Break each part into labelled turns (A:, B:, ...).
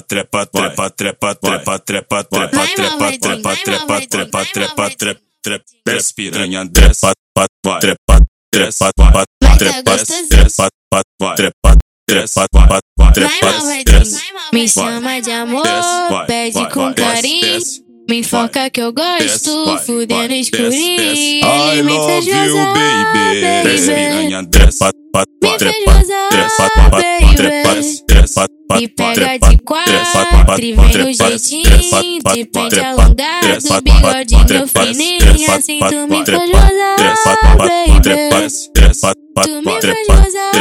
A: trepa, trepa, trepa, trepa, trepa, trepa, trepa, trepa, trepa, trepa, trepa, trepa, trepa, trepa, desce piranha, desce, trepa, trepa, trepa, trepa, trepa, trepa, trepa, trepa, desce,
B: Me chama de amor, pede com carinho. Me foca que eu gosto, fudendo escurinho.
A: I
B: Me
A: love you, baby. Desce
B: baby.
A: piranha, desce,
B: Me fez
A: trepa, trepa,
B: baby.
A: trepa, desce,
B: Me pega de quatro, e vem no jeitinho, de pente alongado, bigodinho fininho, assim tu me faz gozar, baby. Tu me faz gozar,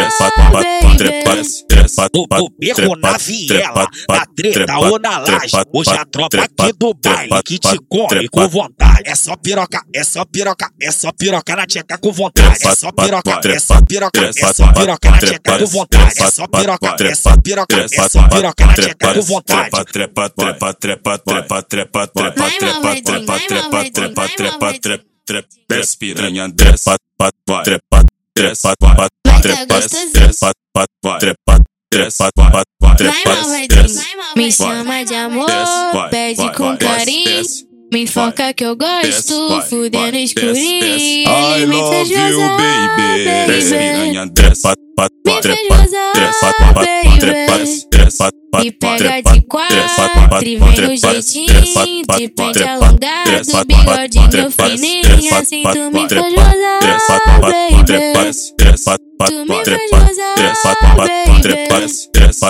B: baby.
C: No bobeco na viela, na treta ou na laje. Hoje a tropa aqui do baile que te come com vontade. É só piroca, é só piroca, é só piroca na tcheca com vontade. É só piroca, é só piroca, é só piroca na tcheca com vontade. É só piroca, é só piroca, é só piroca na tcheca com vontade.
A: trepa, trepa, trepa, trepa, trepa, trepa, trepa, trepa, trepa, trepa, trepa, trepa, trepa, desce piranha, desce, trepa, trepa, desce, trepa, desce, trepa, desce,
B: malvadinho. Me chama de amor, pede com carinho. Me foca que eu gosto, fudendo escurinho.
A: I
B: Me
A: love
B: fez
A: you, baby. Desce piranha, desce,
B: Me fez
A: trepa,
B: gozar,
A: trepa,
B: baby.
A: trepa, desce,
B: Me pega
A: trepa,
B: de quatro, e vem no jeitinho, de pente alongado, bigodinho fininho, assim tu me faz gozar, baby. Tu me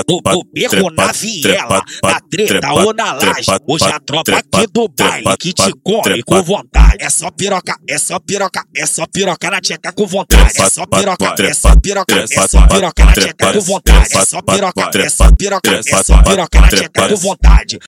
C: No bobeco na viela, na treta ou na laje. Hoje a tropa aqui do baile que te come com vontade. É só piroca, é só piroca, é só piroca na tcheca com vontade. É só piroca, é só piroca, é só piroca na tcheca com vontade. É só piroca, é só piroca, é só piroca na tcheca com vontade.